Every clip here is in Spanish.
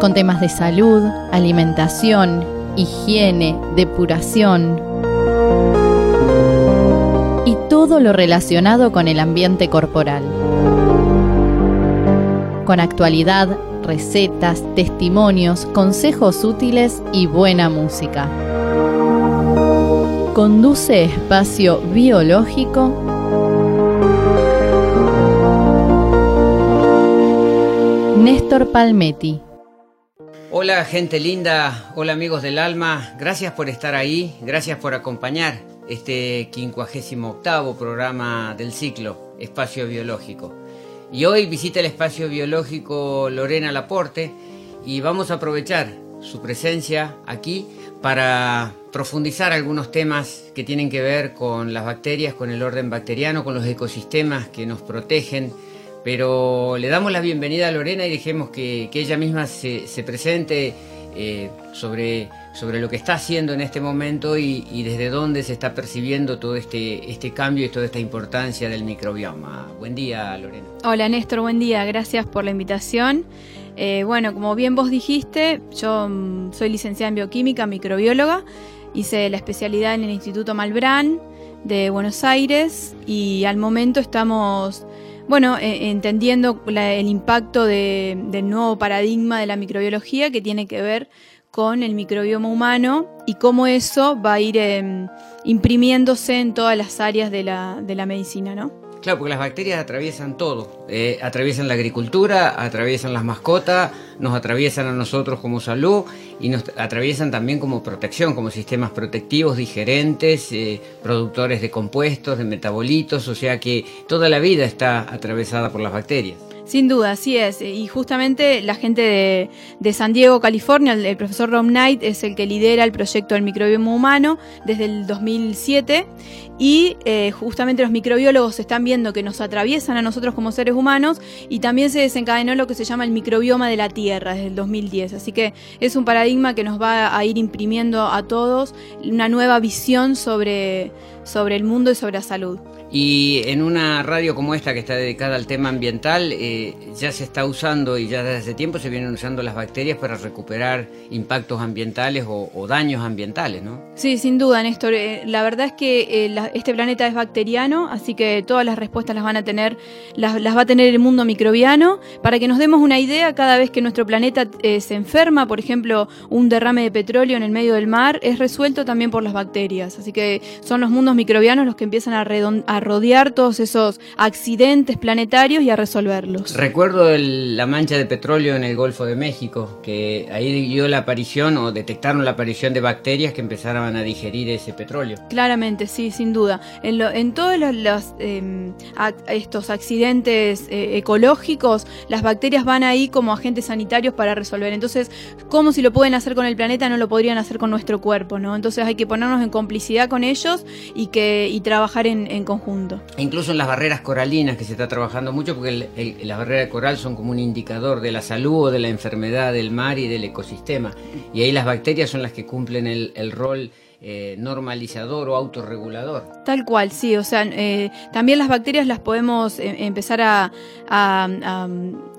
con temas de salud, alimentación, higiene, depuración y todo lo relacionado con el ambiente corporal. Con actualidad, recetas, testimonios, consejos útiles y buena música. Conduce Espacio Biológico Néstor Palmetti. Hola gente linda, hola amigos del alma, gracias por estar ahí, gracias por acompañar este 58 programa del ciclo Espacio Biológico. Y hoy visita el Espacio Biológico Lorena Laporte y vamos a aprovechar su presencia aquí para profundizar algunos temas que tienen que ver con las bacterias, con el orden bacteriano, con los ecosistemas que nos protegen, pero le damos la bienvenida a Lorena y dejemos que, ella misma se, presente eh, sobre, sobre lo que está haciendo en este momento y, desde dónde se está percibiendo todo este, este cambio y toda esta importancia del microbioma. Buen día, Lorena. Hola, Néstor, buen día. Gracias por la invitación. Eh, bueno, como bien vos dijiste, yo mm, soy licenciada en bioquímica, microbióloga. Hice la especialidad en el Instituto Malbrán de Buenos Aires y al momento estamos bueno, eh, entendiendo el impacto del nuevo paradigma de la microbiología que tiene que ver con el microbioma humano y cómo eso va a ir em, imprimiéndose en todas las áreas de la, de la medicina, ¿no? Claro, porque las bacterias atraviesan todo. Eh, atraviesan la agricultura, atraviesan las mascotas, nos atraviesan a nosotros como salud y nos atraviesan también como protección, como sistemas protectivos, digerentes, eh, productores de compuestos, de metabolitos, o sea que toda la vida está atravesada por las bacterias. Sin duda, así es. Y justamente la gente de, San Diego, California, el, profesor Rom Knight es el que lidera el proyecto del microbioma humano desde el 2007 y eh, justamente los microbiólogos están viendo que nos atraviesan a nosotros como seres humanos y también se desencadenó lo que se llama el microbioma de la Tierra desde el 2010. Así que es un paradigma que nos va a ir imprimiendo a todos una nueva visión sobre, sobre el mundo y sobre la salud. Y en una radio como esta que está dedicada al tema ambiental, eh, ya se está usando y ya desde hace tiempo se vienen usando las bacterias para recuperar impactos ambientales o, daños ambientales, ¿no? Sí, sin duda, Néstor. Eh, la verdad es que eh, este planeta es bacteriano, así que todas las respuestas las van a tener, las, va a tener el mundo microbiano. Para que nos demos una idea, cada vez que nuestro planeta se enferma, por ejemplo, un derrame de petróleo en el medio del mar, es resuelto también por las bacterias. Así que son los mundos microbianos los que empiezan a, a rodear todos esos accidentes planetarios y a resolverlos. Recuerdo la mancha de petróleo en el Golfo de México, que ahí dio la aparición o detectaron la aparición de bacterias que empezaron a digerir ese petróleo. Claramente, sí, sin duda. En, todos los, em, estos accidentes eh, ecológicos, las bacterias van ahí como agentes sanitarios para resolver. Entonces, ¿cómo si lo pueden hacer con el planeta no lo podrían hacer con nuestro cuerpo? ¿no? Entonces hay que ponernos en complicidad con ellos y, que, y trabajar en conjunto. Incluso en las barreras coralinas que se está trabajando mucho porque las barreras de coral son como un indicador de la salud o de la enfermedad del mar y del ecosistema. Y ahí las bacterias son las que cumplen el, rol eh, normalizador o autorregulador. Tal cual, sí. O sea, eh, también las bacterias las podemos eh, empezar a,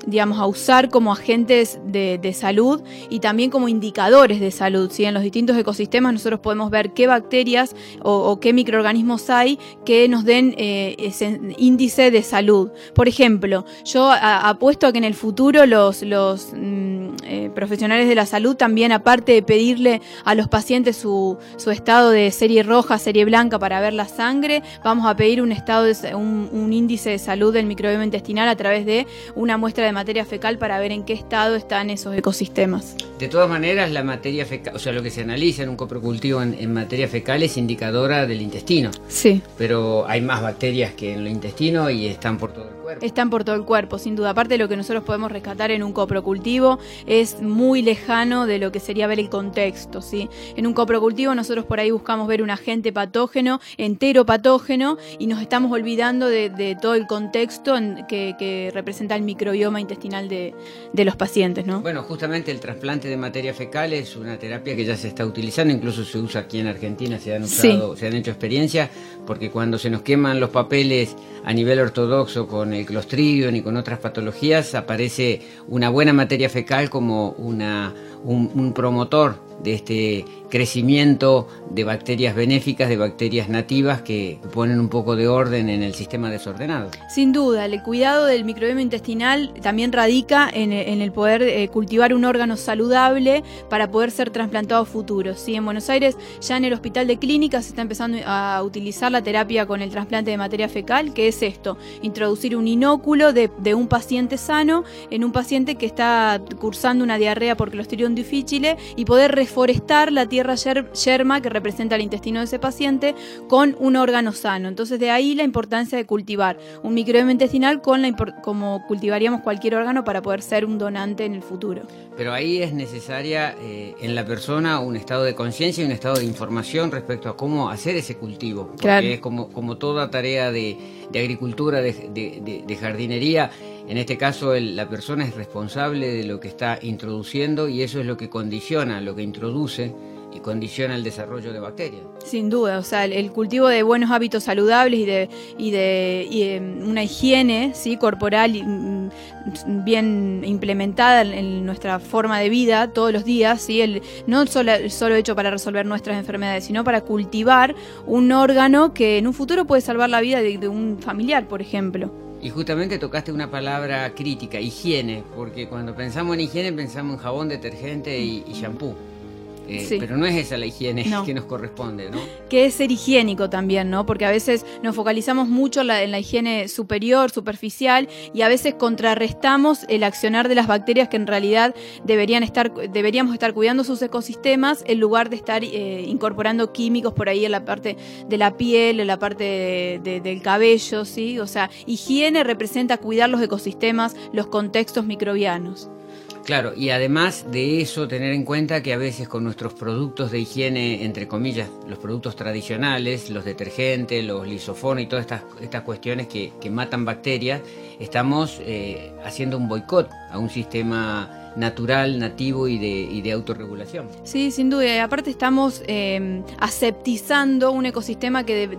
digamos, a usar como agentes de, salud y también como indicadores de salud. ¿sí? En los distintos ecosistemas nosotros podemos ver qué bacterias o, qué microorganismos hay que nos den eh, ese índice de salud. Por ejemplo, yo apuesto a que en el futuro los, mm, eh, profesionales de la salud también, aparte de pedirle a los pacientes su, su, estado de serie roja, serie blanca para ver la sangre, vamos a pedir un estado de, un, un índice de salud del microbioma intestinal a través de una muestra de materia fecal para ver en qué estado están esos ecosistemas. De todas maneras, la materia fecal, o sea, lo que se analiza en un coprocultivo en, en, materia fecal es indicadora del intestino. Sí. Pero hay más bacterias que en el intestino y están por todo el cuerpo. Están por todo el cuerpo, sin duda. Aparte de lo que nosotros podemos rescatar en un coprocultivo, es muy lejano de lo que sería ver el contexto, ¿sí? En un coprocultivo nosotros por ahí buscamos ver un agente patógeno, entero patógeno, y nos estamos olvidando de, de todo el contexto en, que, que, representa el microbioma intestinal de, de los pacientes, ¿no? Bueno, justamente el trasplante de materia fecal es una terapia que ya se está utilizando, incluso se usa aquí en Argentina, se han usado, sí. se han hecho experiencias, porque cuando se nos queman los papeles a nivel ortodoxo con el y con otras patologías, aparece una buena materia fecal como una, un, un promotor de este crecimiento de bacterias benéficas, de bacterias nativas que ponen un poco de orden en el sistema desordenado. Sin duda, el cuidado del microbioma intestinal también radica en, el poder eh, cultivar un órgano saludable para poder ser trasplantado a futuro. ¿sí? En Buenos Aires, ya en el Hospital de Clínicas, se está empezando a utilizar la terapia con el trasplante de materia fecal, que es esto, introducir un inóculo de, de un paciente sano en un paciente que está cursando una diarrea por Clostridium difficile y poder reforestar la tierra yerma que representa el intestino de ese paciente con un órgano sano. Entonces de ahí la importancia de cultivar un microbioma intestinal con la como cultivaríamos cualquier órgano para poder ser un donante en el futuro. Pero ahí es necesaria eh, en la persona un estado de conciencia y un estado de información respecto a cómo hacer ese cultivo. Porque claro. es como, como toda tarea de, de agricultura, de, de, de, jardinería. En este caso el, la persona es responsable de lo que está introduciendo y eso es lo que condiciona, lo que introduce y condiciona el desarrollo de bacterias. Sin duda, o sea, el, cultivo de buenos hábitos saludables y de, y de, y de una higiene ¿sí? corporal mm, bien implementada en nuestra forma de vida todos los días, ¿sí? el, no solo, solo hecho para resolver nuestras enfermedades, sino para cultivar un órgano que en un futuro puede salvar la vida de, de un familiar, por ejemplo. Y justamente tocaste una palabra crítica, higiene, porque cuando pensamos en higiene pensamos en jabón, detergente y, y shampoo. Eh, sí. Pero no es esa la higiene no. que nos corresponde, ¿no? Que es ser higiénico también, ¿no? Porque a veces nos focalizamos mucho en la, en la, higiene superior, superficial, y a veces contrarrestamos el accionar de las bacterias que en realidad deberían estar, deberíamos estar cuidando sus ecosistemas en lugar de estar eh, incorporando químicos por ahí en la parte de la piel, en la parte de, de, del cabello, ¿sí? O sea, higiene representa cuidar los ecosistemas, los contextos microbianos. Claro, y además de eso, tener en cuenta que a veces con nuestros productos de higiene, entre comillas, los productos tradicionales, los detergentes, los lisofonos y todas estas, estas cuestiones que, que matan bacterias, estamos eh, haciendo un boicot a un sistema natural, nativo y de, y de autorregulación. Sí, sin duda. Y aparte estamos eh, aseptizando un ecosistema que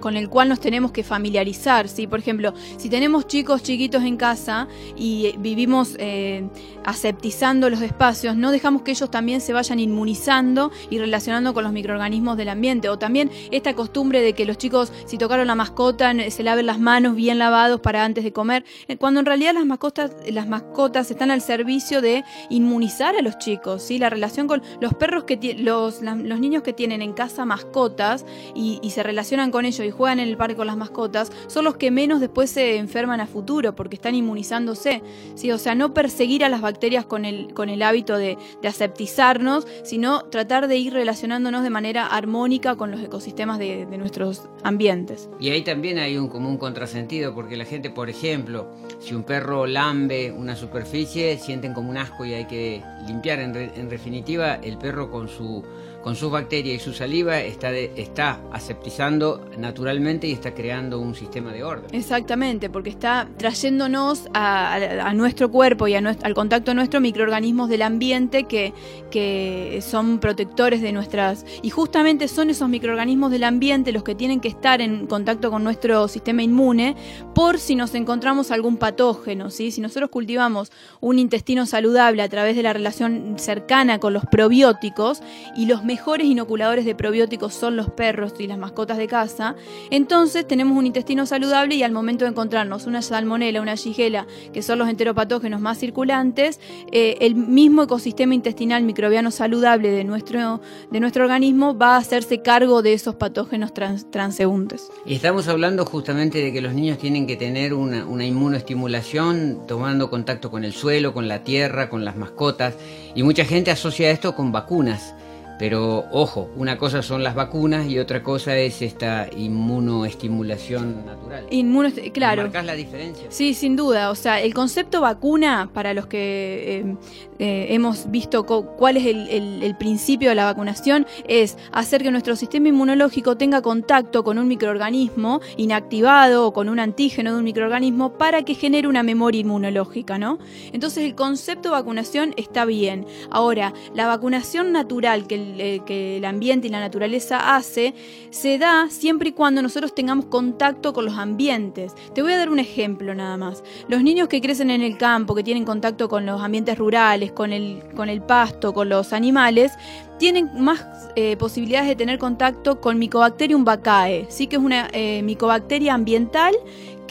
con el cual nos tenemos que familiarizar. ¿sí? Por ejemplo, si tenemos chicos chiquitos en casa y vivimos eh, aseptizando los espacios, no dejamos que ellos también se vayan inmunizando y relacionando con los microorganismos del ambiente. O también esta costumbre de que los chicos, si tocaron la mascota, se laven las manos bien lavados para antes de comer, eh, cuando en realidad las mascotas, las mascotas están al servicio de inmunizar a los chicos, ¿sí? La relación con los perros que los, los niños que tienen en casa mascotas y, se relacionan con ellos y juegan en el parque con las mascotas, son los que menos después se enferman a futuro porque están inmunizándose, ¿sí? O sea, no perseguir a las bacterias con el, con el hábito de, de aseptizarnos, sino tratar de ir relacionándonos de manera armónica con los ecosistemas de, de nuestros ambientes. Y ahí también hay un común contrasentido porque la gente, por ejemplo, si un perro lambe una superficie, sienten como un asco y hay que limpiar. En, re, en definitiva, el perro con su con sus bacterias y su saliva está, de, está aseptizando naturalmente y está creando un sistema de orden. Exactamente, porque está trayéndonos a, nuestro cuerpo y a nuestro, al contacto nuestro microorganismos del ambiente que, que son protectores de nuestras... Y justamente son esos microorganismos del ambiente los que tienen que estar en contacto con nuestro sistema inmune por si nos encontramos algún patógeno. ¿sí? Si nosotros cultivamos un intestino saludable a través de la relación cercana con los probióticos y los mejores inoculadores de probióticos son los perros y las mascotas de casa, entonces tenemos un intestino saludable y al momento de encontrarnos una salmonela, una shigella, que son los enteropatógenos más circulantes, eh, el mismo ecosistema intestinal microbiano saludable de nuestro, de nuestro organismo va a hacerse cargo de esos patógenos transeúntes. Y estamos hablando justamente de que los niños tienen que tener una, una inmunoestimulación tomando contacto con el suelo, con la tierra, con las mascotas, y mucha gente asocia esto con vacunas. Pero ojo, una cosa son las vacunas y otra cosa es esta inmunoestimulación natural. Inmuno, claro. ¿Marcas la diferencia? Sí, sin duda. O sea, el concepto vacuna, para los que eh, eh, hemos visto cuál es el, principio de la vacunación, es hacer que nuestro sistema inmunológico tenga contacto con un microorganismo inactivado o con un antígeno de un microorganismo para que genere una memoria inmunológica, ¿no? Entonces el concepto de vacunación está bien. Ahora, la vacunación natural que el eh, que el ambiente y la naturaleza hace, se da siempre y cuando nosotros tengamos contacto con los ambientes. Te voy a dar un ejemplo nada más. Los niños que crecen en el campo, que tienen contacto con los ambientes rurales, con el, con el pasto, con los animales, tienen más eh, posibilidades de tener contacto con Mycobacterium vaccae, ¿sí? que es una eh, micobacteria ambiental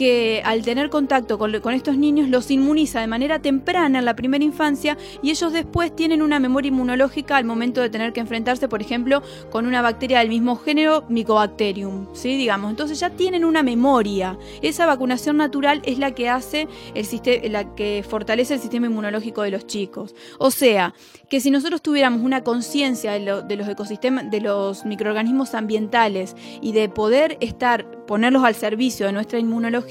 que al tener contacto con, estos niños los inmuniza de manera temprana en la primera infancia y ellos después tienen una memoria inmunológica al momento de tener que enfrentarse, por ejemplo, con una bacteria del mismo género, Mycobacterium, ¿sí? Digamos, entonces ya tienen una memoria. Esa vacunación natural es la que hace el sistema, la que fortalece el sistema inmunológico de los chicos. O sea, que si nosotros tuviéramos una conciencia de, de los ecosistemas, de los microorganismos ambientales y de poder estar ponerlos al servicio de nuestra inmunología,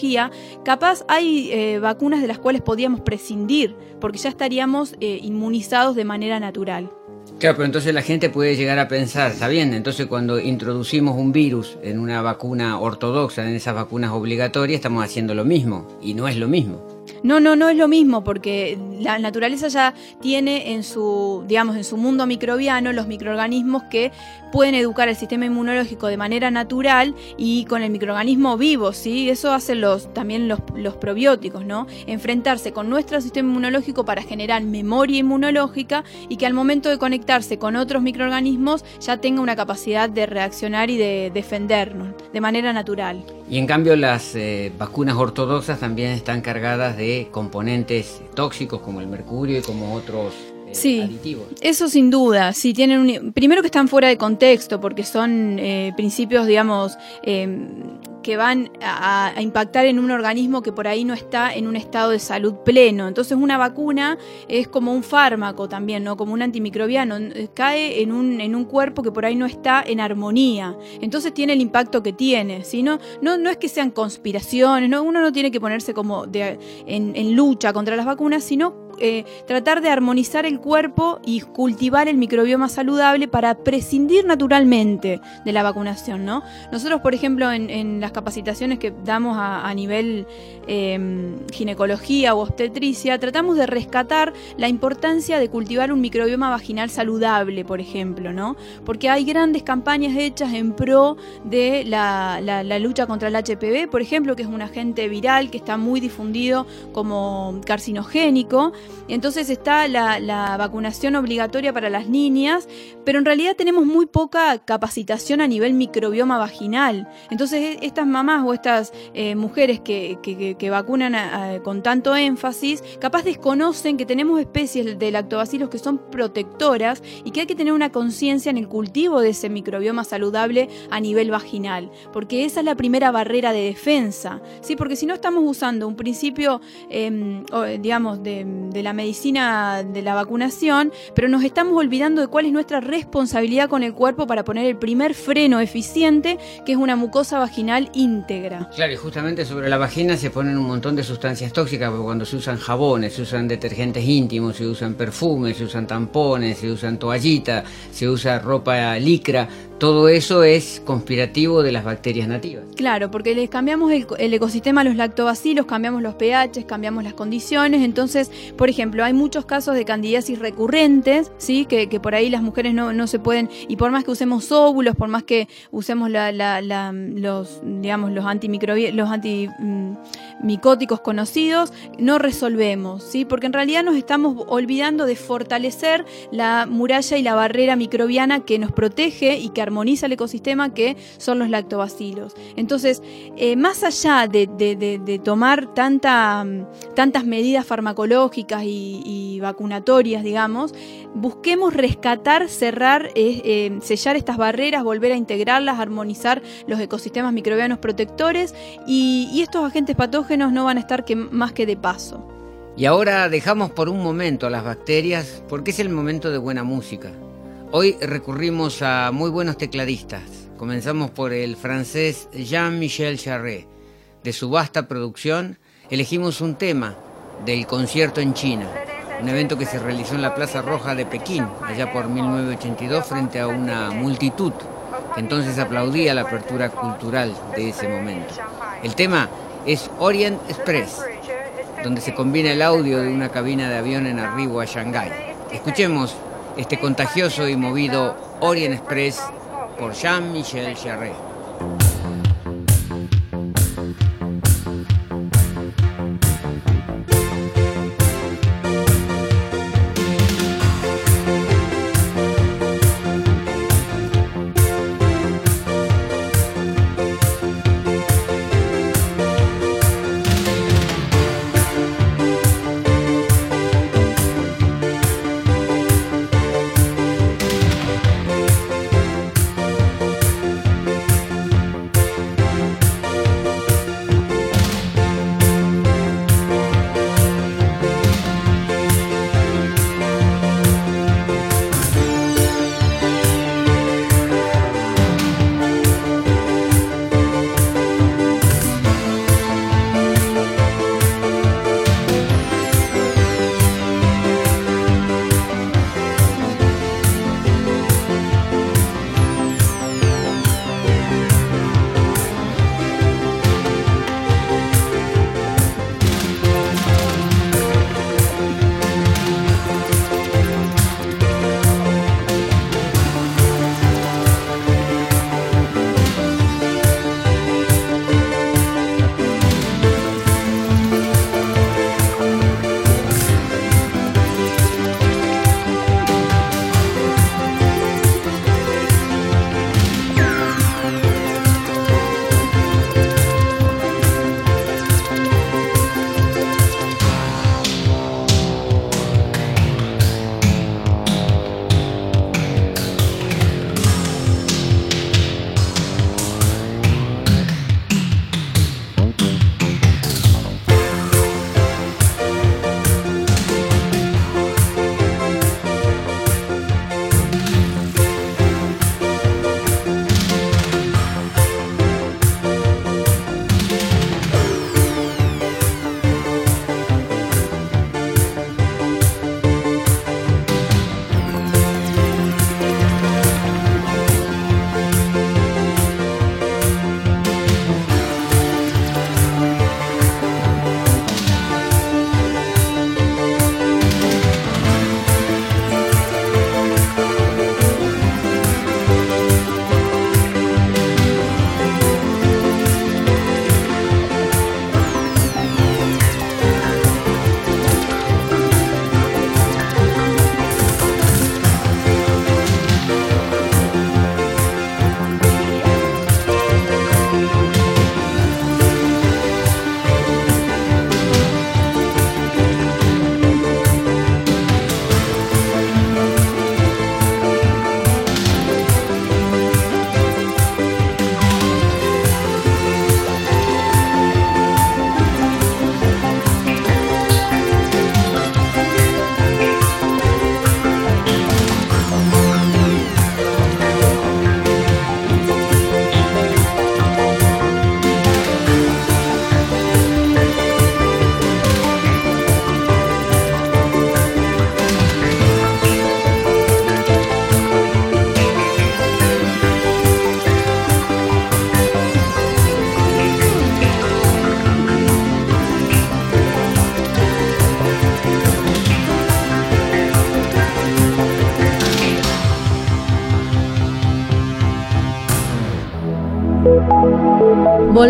capaz hay eh, vacunas de las cuales podíamos prescindir, porque ya estaríamos eh, inmunizados de manera natural. Claro, pero entonces la gente puede llegar a pensar, está bien, entonces cuando introducimos un virus en una vacuna ortodoxa, en esas vacunas obligatorias, estamos haciendo lo mismo, y no es lo mismo. No, no, no es lo mismo porque la naturaleza ya tiene en su, digamos, en su mundo microbiano los microorganismos que pueden educar el sistema inmunológico de manera natural y con el microorganismo vivo, ¿sí? Eso hacen los, también los, los probióticos, ¿no? Enfrentarse con nuestro sistema inmunológico para generar memoria inmunológica y que al momento de conectarse con otros microorganismos ya tenga una capacidad de reaccionar y de defendernos de manera natural. Y en cambio las eh, vacunas ortodoxas también están cargadas de componentes tóxicos como el mercurio y como otros eh, sí, Eso sin duda, sí tienen un, primero que están fuera de contexto porque son eh, principios, digamos, em, que van a, impactar en un organismo que por ahí no está en un estado de salud pleno. Entonces una vacuna es como un fármaco también, ¿no? Como un antimicrobiano, cae en un, en un cuerpo que por ahí no está en armonía. Entonces tiene el impacto que tiene. ¿sí? No, no, es que sean conspiraciones, ¿no? uno no tiene que ponerse como de, en, en lucha contra las vacunas, sino eh, tratar de armonizar el cuerpo y cultivar el microbioma saludable para prescindir naturalmente de la vacunación, ¿no? Nosotros, por ejemplo, en, las capacitaciones que damos a, nivel em, ginecología o obstetricia, tratamos de rescatar la importancia de cultivar un microbioma vaginal saludable, por ejemplo, ¿no? Porque hay grandes campañas hechas en pro de la, lucha contra el HPV, por ejemplo, que es un agente viral que está muy difundido como carcinogénico entonces está la, vacunación obligatoria para las niñas, pero en realidad tenemos muy poca capacitación a nivel microbioma vaginal. Entonces e, estas mamás o estas eh, mujeres que, vacunan con tanto énfasis, capaz desconocen que tenemos especies de lactobacilos que son protectoras y que hay que tener una conciencia en el cultivo de ese microbioma saludable a nivel vaginal, porque esa es la primera barrera de defensa, ¿sí? porque si no estamos usando un principio, em, digamos, de la medicina de la vacunación, pero nos estamos olvidando de cuál es nuestra responsabilidad con el cuerpo para poner el primer freno eficiente, que es una mucosa vaginal íntegra. Claro, y justamente sobre la vagina se un montón de sustancias tóxicas, porque cuando se usan jabones, se usan detergentes íntimos, se usan perfumes, se usan tampones, se usan toallitas, se usa ropa licra, todo eso es conspirativo de las bacterias nativas. Claro, porque les cambiamos el, ecosistema a los lactobacilos, cambiamos los pH, cambiamos las condiciones. Entonces, por ejemplo, hay muchos casos de candidiasis recurrentes, ¿sí? Que, por ahí las mujeres no, se pueden, y por más que usemos óvulos, por más que usemos los, digamos, los los antimicóticos conocidos, no resolvemos, ¿sí? Porque en realidad nos estamos olvidando de fortalecer la muralla y la barrera microbiana que nos protege y que armoniza el ecosistema, que son los lactobacilos. Entonces, eh, más allá de, tomar tanta, tantas medidas farmacológicas y, vacunatorias, digamos, busquemos rescatar, cerrar, eh, eh, sellar estas barreras, volver a integrarlas, armonizar los ecosistemas microbianos protectores y, estos agentes patógenos no van a estar más que de paso. Y ahora dejamos por un momento a las bacterias porque es el momento de buena música. Hoy recurrimos a muy buenos tecladistas. Comenzamos por el francés Jean-Michel Charret. De su vasta producción, elegimos un tema del concierto en China, un evento que se realizó en la Plaza Roja de Pekín, allá por 1982, frente a una multitud que entonces aplaudía la apertura cultural de ese momento. El tema es Orient Express, donde se combina el audio de una cabina de avión en arribo a Shanghái. Escuchemos este contagioso y movido Orient Express por Jean-Michel Jarret.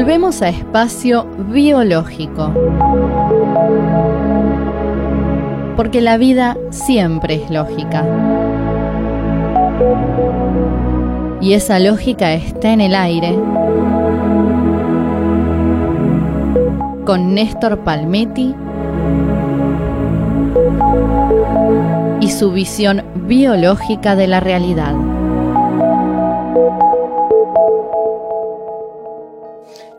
Volvemos a espacio biológico. Porque la vida siempre es lógica. Y esa lógica está en el aire. Con Néstor Palmetti y su visión biológica de la realidad.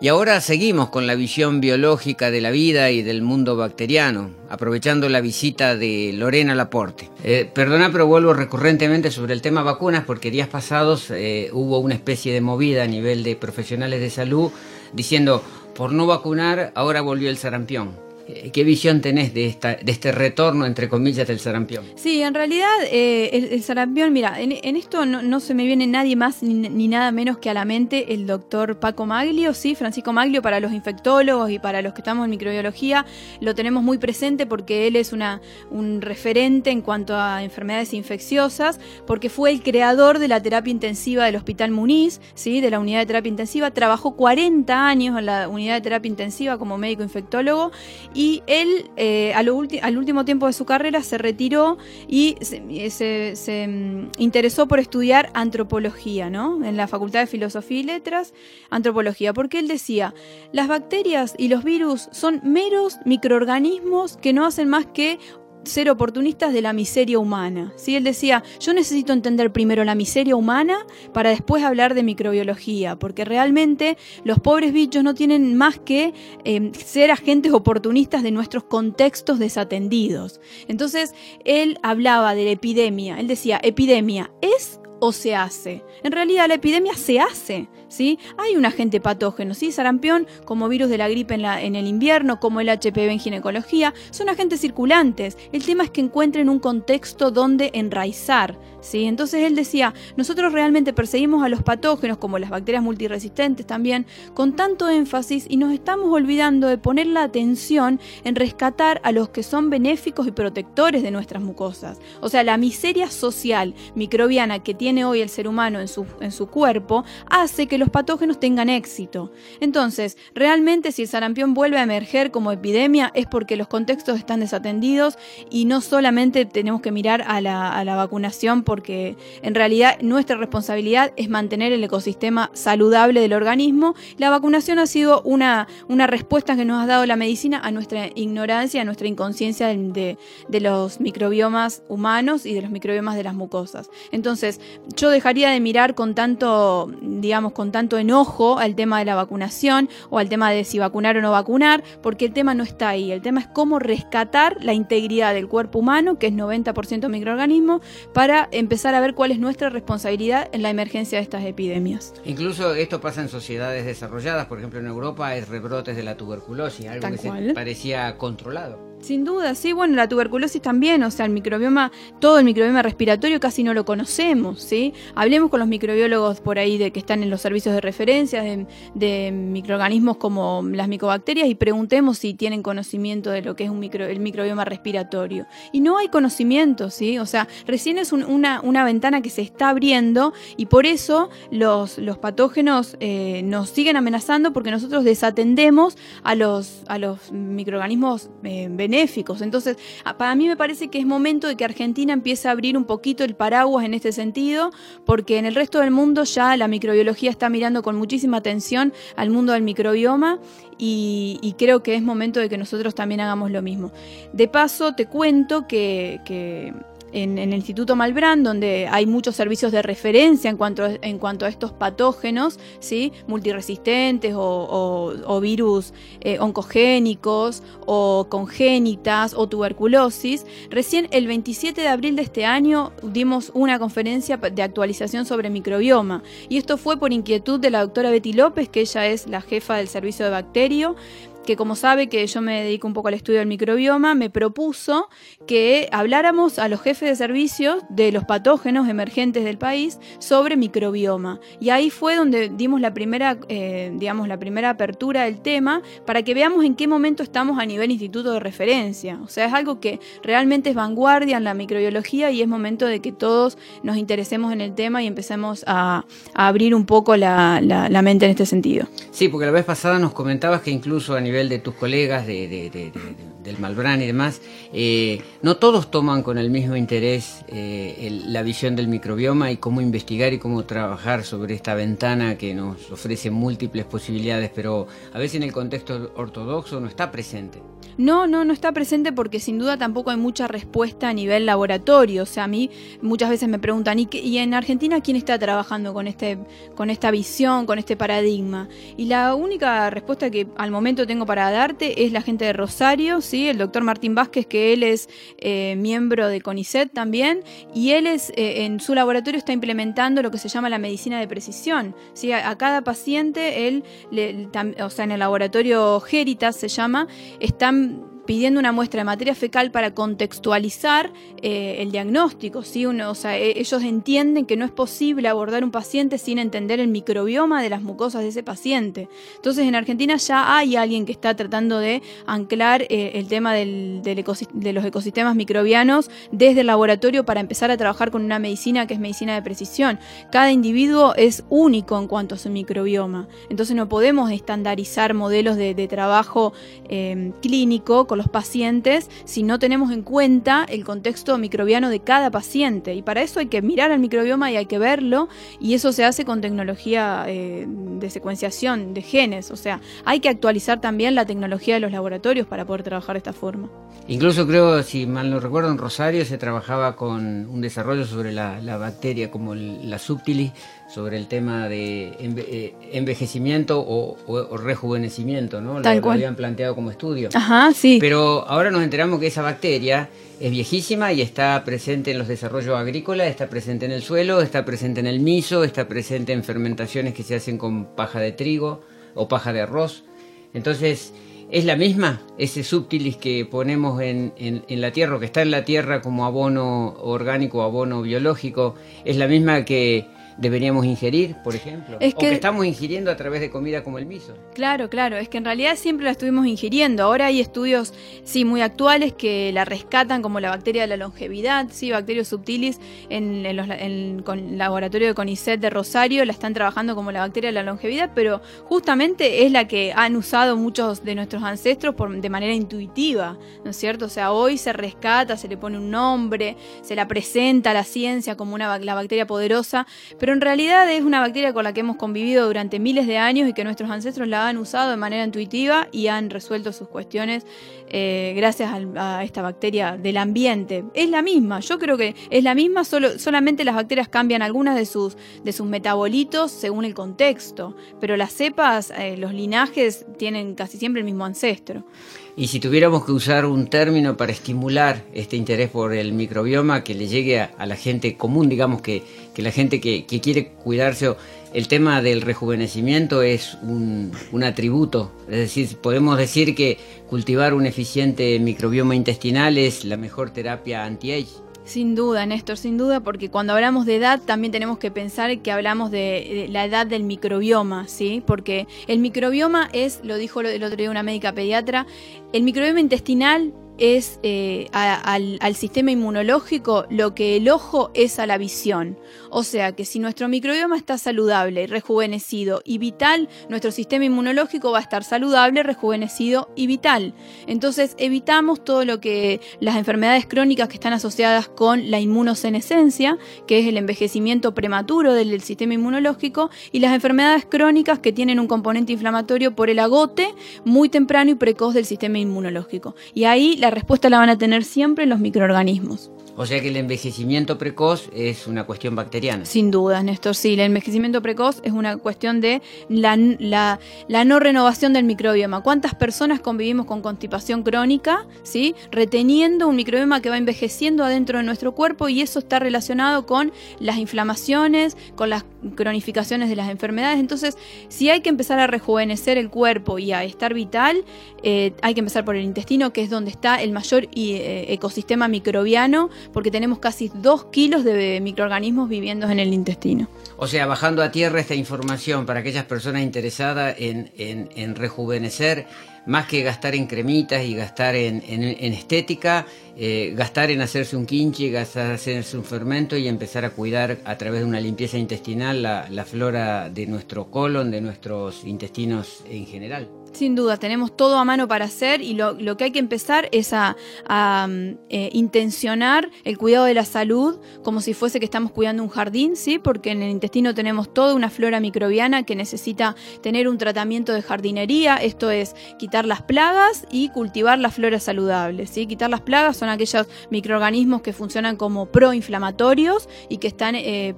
Y ahora seguimos con la visión biológica de la vida y del mundo bacteriano, aprovechando la visita de Lorena Laporte. Eh, perdona, pero vuelvo recurrentemente sobre el tema vacunas porque días pasados eh, hubo una especie de movida a nivel de profesionales de salud diciendo, por no vacunar, ahora volvió el sarampión. Eh, ¿Qué visión tenés de, esta, de este retorno, entre comillas, del sarampión? Sí, en realidad eh, el, sarampión, mira, en, esto no, se me viene nadie más ni, nada menos que a la mente el doctor Paco Maglio, sí, Francisco Maglio, para los infectólogos y para los que estamos en microbiología, lo tenemos muy presente porque él es una, un referente en cuanto a enfermedades infecciosas, porque fue el creador de la terapia intensiva del Hospital Muniz, sí, de la unidad de terapia intensiva, trabajó 40 años en la unidad de terapia intensiva como médico infectólogo y él eh, al, último tiempo de su carrera se retiró y se, mm, interesó por estudiar antropología, ¿no? En la Facultad de Filosofía y Letras, antropología, porque él decía, las bacterias y los virus son meros microorganismos que no hacen más que ser oportunistas de la miseria humana. ¿sí? Él decía, yo necesito entender primero la miseria humana para después hablar de microbiología, porque realmente los pobres bichos no tienen más que em, ser agentes oportunistas de nuestros contextos desatendidos. Entonces, él hablaba de la epidemia, él decía, epidemia, ¿es o se hace? En realidad la epidemia se hace. ¿sí? Hay un agente patógeno, ¿sí? Sarampión, como virus de la gripe en, la, en el invierno, como el HPV en ginecología, son agentes circulantes. El tema es que encuentren un contexto donde enraizar, ¿sí? Entonces él decía, nosotros realmente perseguimos a los patógenos, como las bacterias multiresistentes también, con tanto énfasis y nos estamos olvidando de poner la atención en rescatar a los que son benéficos y protectores de nuestras mucosas. O sea, la miseria social microbiana que tiene hoy el ser humano en su, en su cuerpo hace que los patógenos tengan éxito. Entonces, realmente si el sarampión vuelve a emerger como epidemia es porque los contextos están desatendidos y no solamente tenemos que mirar a la, vacunación porque en realidad nuestra responsabilidad es mantener el ecosistema saludable del organismo. La vacunación ha sido una, una respuesta que nos ha dado la medicina a nuestra ignorancia, a nuestra inconsciencia de, de los microbiomas humanos y de los microbiomas de las mucosas. Entonces, yo dejaría de mirar con tanto, digamos, con tanto enojo al tema de la vacunación o al tema de si vacunar o no vacunar, porque el tema no está ahí. El tema es cómo rescatar la integridad del cuerpo humano, que es 90% microorganismo, para empezar a ver cuál es nuestra responsabilidad en la emergencia de estas epidemias. Incluso esto pasa en sociedades desarrolladas, por ejemplo en Europa hay rebrotes de la tuberculosis, algo que se parecía controlado. Sin duda, sí, bueno, la tuberculosis también, o sea, el microbioma, todo el microbioma respiratorio casi no lo conocemos, ¿sí? Hablemos con los microbiólogos por ahí de que están en los servicios de referencia de, microorganismos como las micobacterias y preguntemos si tienen conocimiento de lo que es un micro, el microbioma respiratorio. Y no hay conocimiento, ¿sí? O sea, recién es una, una, ventana que se está abriendo y por eso los, los patógenos eh, nos siguen amenazando porque nosotros desatendemos a los, a los microorganismos eh, Entonces, para mí me parece que es momento de que Argentina empiece a abrir un poquito el paraguas en este sentido, porque en el resto del mundo ya la microbiología está mirando con muchísima atención al mundo del microbioma y, creo que es momento de que nosotros también hagamos lo mismo. De paso, te cuento que en, el Instituto Malbrán, donde hay muchos servicios de referencia en cuanto, a, en cuanto a estos patógenos, ¿sí? multiresistentes o, virus eh, oncogénicos o congénitas o tuberculosis. Recién el 27 de abril de este año dimos una conferencia de actualización sobre microbioma y esto fue por inquietud de la doctora Betty López, que ella es la jefa del servicio de bacterio que como sabe que yo me dedico un poco al estudio del microbioma, me propuso que habláramos a los jefes de servicios de los patógenos emergentes del país sobre microbioma. Y ahí fue donde dimos la primera, eh, digamos, la primera apertura del tema para que veamos en qué momento estamos a nivel instituto de referencia. O sea, es algo que realmente es vanguardia en la microbiología y es momento de que todos nos interesemos en el tema y empecemos a, abrir un poco la, mente en este sentido. Sí, porque la vez pasada nos comentabas que incluso a nivel de tus colegas del Malbrán y demás, eh, no todos toman con el mismo interés eh, la visión del microbioma y cómo investigar y cómo trabajar sobre esta ventana que nos ofrece múltiples posibilidades, pero a veces en el contexto ortodoxo no está presente. No, no, no está presente porque sin duda tampoco hay mucha respuesta a nivel laboratorio. O sea, a mí muchas veces me preguntan, ¿y, ¿y en Argentina quién está trabajando con, este, con esta visión, con este paradigma? Y la única respuesta que al momento tengo para darte es la gente de Rosario, ¿sí? el doctor Martín Vázquez, que él es eh, miembro de CONICET también, y él es, eh, en su laboratorio está implementando lo que se llama la medicina de precisión. ¿sí? A, cada paciente, él, o sea, en el laboratorio Geritas se llama, están pidiendo una muestra de materia fecal para contextualizar eh, el diagnóstico. ¿sí? Uno, o sea, e, ellos entienden que no es posible abordar un paciente sin entender el microbioma de las mucosas de ese paciente. Entonces, en Argentina ya hay alguien que está tratando de anclar eh, el tema del, de los ecosistemas microbianos desde el laboratorio para empezar a trabajar con una medicina que es medicina de precisión. Cada individuo es único en cuanto a su microbioma. Entonces, no podemos estandarizar modelos de, trabajo eh, clínico con los pacientes si no tenemos en cuenta el contexto microbiano de cada paciente. Y para eso hay que mirar al microbioma y hay que verlo, y eso se hace con tecnología eh, de secuenciación de genes. O sea, hay que actualizar también la tecnología de los laboratorios para poder trabajar de esta forma. Incluso creo, si mal no recuerdo, en Rosario se trabajaba con un desarrollo sobre la, bacteria como la subtilis sobre el tema de eh, envejecimiento o, rejuvenecimiento, ¿no? Tal lo, habían planteado como estudio. Ajá, sí. Pero ahora nos enteramos que esa bacteria es viejísima y está presente en los desarrollos agrícolas, está presente en el suelo, está presente en el miso, está presente en fermentaciones que se hacen con paja de trigo o paja de arroz. Entonces, ¿es la misma ese subtilis que ponemos en, en la tierra, o que está en la tierra como abono orgánico abono biológico? ¿Es la misma que deberíamos ingerir, por ejemplo? Es que, o que estamos ingiriendo a través de comida como el miso. Claro, claro, es que en realidad siempre la estuvimos ingiriendo. Ahora hay estudios, sí, muy actuales que la rescatan como la bacteria de la longevidad, sí, Bacterios subtilis, en, el laboratorio de CONICET de Rosario la están trabajando como la bacteria de la longevidad, pero justamente es la que han usado muchos de nuestros ancestros por, de manera intuitiva, ¿no es cierto? O sea, hoy se rescata, se le pone un nombre, se la presenta a la ciencia como una, la bacteria poderosa, pero en realidad es una bacteria con la que hemos convivido durante miles de años y que nuestros ancestros la han usado de manera intuitiva y han resuelto sus cuestiones eh, gracias a, esta bacteria del ambiente. Es la misma, yo creo que es la misma, solo, solamente las bacterias cambian algunas de sus, de sus metabolitos según el contexto, pero las cepas, eh, los linajes tienen casi siempre el mismo ancestro. Y si tuviéramos que usar un término para estimular este interés por el microbioma que le llegue a, la gente común, digamos que, la gente que, quiere cuidarse, el tema del rejuvenecimiento es un, un, atributo. Es decir, podemos decir que cultivar un eficiente microbioma intestinal es la mejor terapia anti-age. Sin duda, Néstor, sin duda, porque cuando hablamos de edad también tenemos que pensar que hablamos de, la edad del microbioma, ¿sí? Porque el microbioma es, lo dijo el otro día una médica pediatra, el microbioma intestinal es eh, al, sistema inmunológico lo que el ojo es a la visión. O sea que si nuestro microbioma está saludable, rejuvenecido y vital, nuestro sistema inmunológico va a estar saludable, rejuvenecido y vital. Entonces evitamos todo lo que las enfermedades crónicas que están asociadas con la inmunosenescencia, que es el envejecimiento prematuro del sistema inmunológico, y las enfermedades crónicas que tienen un componente inflamatorio por el agote muy temprano y precoz del sistema inmunológico. Y ahí la respuesta la van a tener siempre los microorganismos. O sea que el envejecimiento precoz es una cuestión bacteriana. Sin duda, Néstor, sí. El envejecimiento precoz es una cuestión de la, no renovación del microbioma. ¿Cuántas personas convivimos con constipación crónica, ¿sí? reteniendo un microbioma que va envejeciendo adentro de nuestro cuerpo y eso está relacionado con las inflamaciones, con las cronificaciones de las enfermedades? Entonces, si hay que empezar a rejuvenecer el cuerpo y a estar vital, eh, hay que empezar por el intestino, que es donde está el mayor eh, ecosistema microbiano porque tenemos casi 2 kilos de microorganismos viviendo en el intestino. O sea, bajando a tierra esta información para aquellas personas interesadas en, rejuvenecer, más que gastar en cremitas y gastar en, estética, eh, gastar en hacerse un quinche, gastar en hacerse un fermento y empezar a cuidar a través de una limpieza intestinal la flora de nuestro colon, de nuestros intestinos en general. Sin duda, tenemos todo a mano para hacer y lo, que hay que empezar es a, mm, eh, intencionar el cuidado de la salud como si fuese que estamos cuidando un jardín, ¿sí? Porque en el intestino tenemos toda una flora microbiana que necesita tener un tratamiento de jardinería, esto es quitar las plagas y cultivar la flora saludable, ¿sí? Quitar las plagas son aquellos microorganismos que funcionan como proinflamatorios y que están, eh,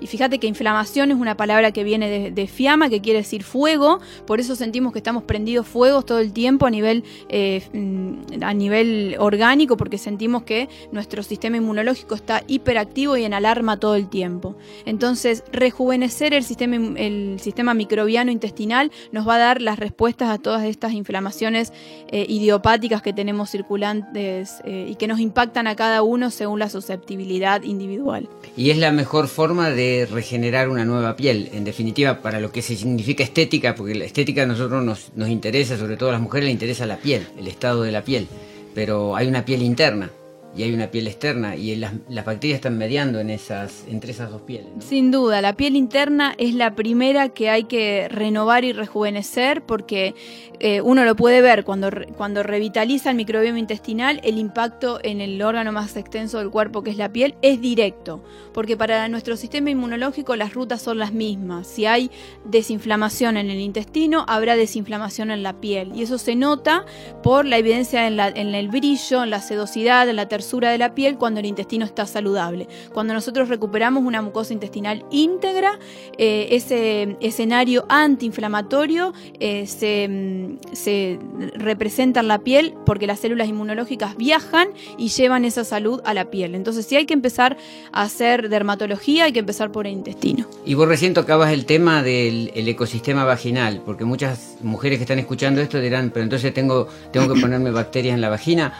y fíjate que inflamación es una palabra que viene de, fiamma, que quiere decir fuego, por eso sentimos que estamos fuegos todo el tiempo a nivel, eh, mm, a nivel orgánico porque sentimos que nuestro sistema inmunológico está hiperactivo y en alarma todo el tiempo. Entonces, rejuvenecer el sistema, el sistema microbiano intestinal nos va a dar las respuestas a todas estas inflamaciones eh, idiopáticas que tenemos circulantes eh, y que nos impactan a cada uno según la susceptibilidad individual. Y es la mejor forma de regenerar una nueva piel, en definitiva, para lo que se significa estética, porque la estética a nosotros nos, nos interesa, sobre todo a las mujeres, les interesa la piel, el estado de la piel, pero hay una piel interna y hay una piel externa y las, bacterias están mediando en esas, entre esas dos pieles. Sin duda, la piel interna es la primera que hay que renovar y rejuvenecer porque eh, uno lo puede ver cuando, cuando revitaliza el microbioma intestinal, el impacto en el órgano más extenso del cuerpo que es la piel es directo, porque para nuestro sistema inmunológico las rutas son las mismas. Si hay desinflamación en el intestino, habrá desinflamación en la piel y eso se nota por la evidencia en, en el brillo, en la sedosidad, en la de la piel cuando el intestino está saludable. Cuando nosotros recuperamos una mucosa intestinal íntegra, eh, ese escenario antiinflamatorio eh, se, mm, se representa en la piel porque las células inmunológicas viajan y llevan esa salud a la piel. Entonces, si hay que empezar a hacer dermatología, hay que empezar por el intestino. Y vos recién tocabas el tema del ecosistema vaginal, porque muchas mujeres que están escuchando esto dirán, pero entonces tengo, tengo que ponerme bacterias en la vagina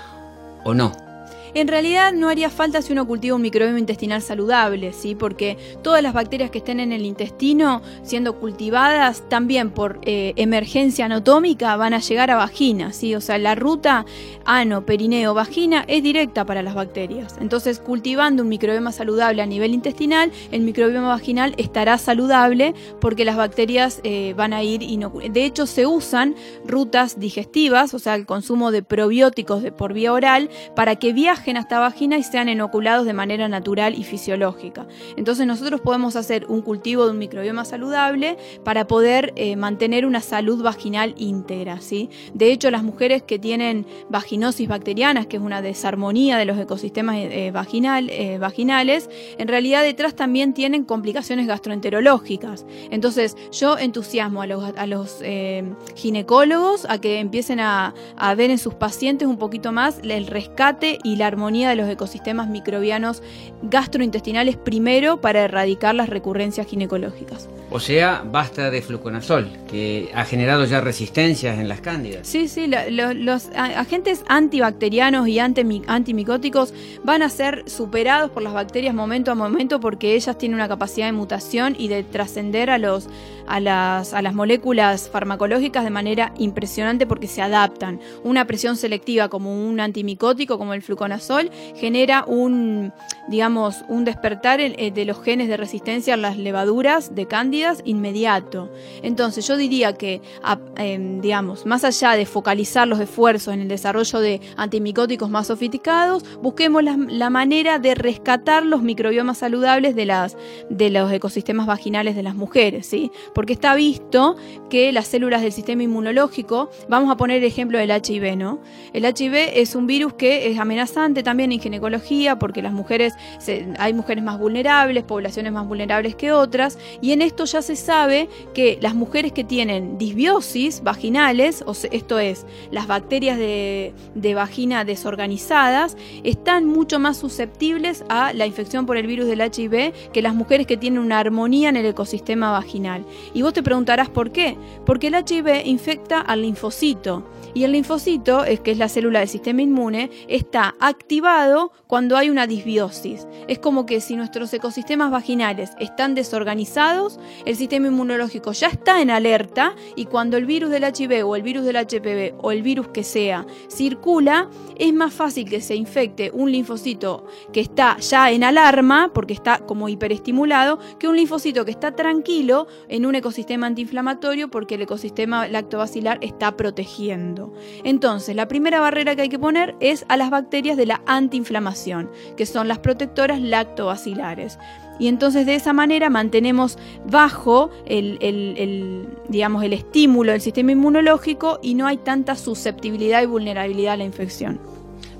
o no. En realidad no haría falta si uno cultiva un microbioma intestinal saludable, ¿sí? porque todas las bacterias que estén en el intestino siendo cultivadas también por eh, emergencia anatómica van a llegar a vagina, ¿sí? o sea, la ruta ano, perineo, vagina es directa para las bacterias. Entonces, cultivando un microbioma saludable a nivel intestinal, el microbioma vaginal estará saludable porque las bacterias eh, van a ir De hecho, se usan rutas digestivas, o sea, el consumo de probióticos de, por vía oral, para que viajen viajen hasta vagina y sean inoculados de manera natural y fisiológica. Entonces nosotros podemos hacer un cultivo de un microbioma saludable para poder eh, mantener una salud vaginal íntegra. ¿sí? De hecho, las mujeres que tienen vaginosis bacterianas, que es una desarmonía de los ecosistemas eh, vaginal, eh, vaginales, en realidad detrás también tienen complicaciones gastroenterológicas. Entonces yo entusiasmo a los, a los ginecólogos a que empiecen a, a ver en sus pacientes un poquito más el rescate y la armonía de los ecosistemas microbianos gastrointestinales primero para erradicar las recurrencias ginecológicas. O sea, basta de fluconazol, que ha generado ya resistencias en las cándidas. Sí, sí, los agentes antibacterianos y antimicóticos van a ser superados por las bacterias momento a momento porque ellas tienen una capacidad de mutación y de trascender a, los, a, las, a las moléculas farmacológicas de manera impresionante porque se adaptan. Una presión selectiva como un antimicótico, como el fluconazol, genera un, digamos, un despertar eh, de los genes de resistencia a las levaduras de cándidas inmediato. Entonces yo diría que, em, digamos, más allá de focalizar los esfuerzos en el desarrollo de antimicóticos más sofisticados, busquemos la, manera de rescatar los microbiomas saludables de, las, de los ecosistemas vaginales de las mujeres, ¿sí? Porque está visto que las células del sistema inmunológico, vamos a poner el ejemplo del HIV, ¿no? El HIV es un virus que es amenazante también en ginecología porque las mujeres, hay mujeres más vulnerables, poblaciones más vulnerables que otras, y en esto ya se sabe que las mujeres que tienen disbiosis vaginales, o esto es, las bacterias de, de vagina desorganizadas, están mucho más susceptibles a la infección por el virus del HIV que las mujeres que tienen una armonía en el ecosistema vaginal. Y vos te preguntarás por qué. Porque el HIV infecta al linfocito. Y el linfocito, que es la célula del sistema inmune, está activado cuando hay una disbiosis. Es como que si nuestros ecosistemas vaginales están desorganizados, el sistema inmunológico ya está en alerta y cuando el virus del HIV o el virus del HPV o el virus que sea circula, es más fácil que se infecte un linfocito que está ya en alarma, porque está como hiperestimulado, que un linfocito que está tranquilo en un ecosistema antiinflamatorio porque el ecosistema lactobacilar está protegiendo. Entonces, la primera barrera que hay que poner es a las bacterias de la antiinflamación, que son las protectoras lactobacilares. Y entonces de esa manera mantenemos bajo el, digamos, el estímulo del sistema inmunológico y no hay tanta susceptibilidad y vulnerabilidad a la infección.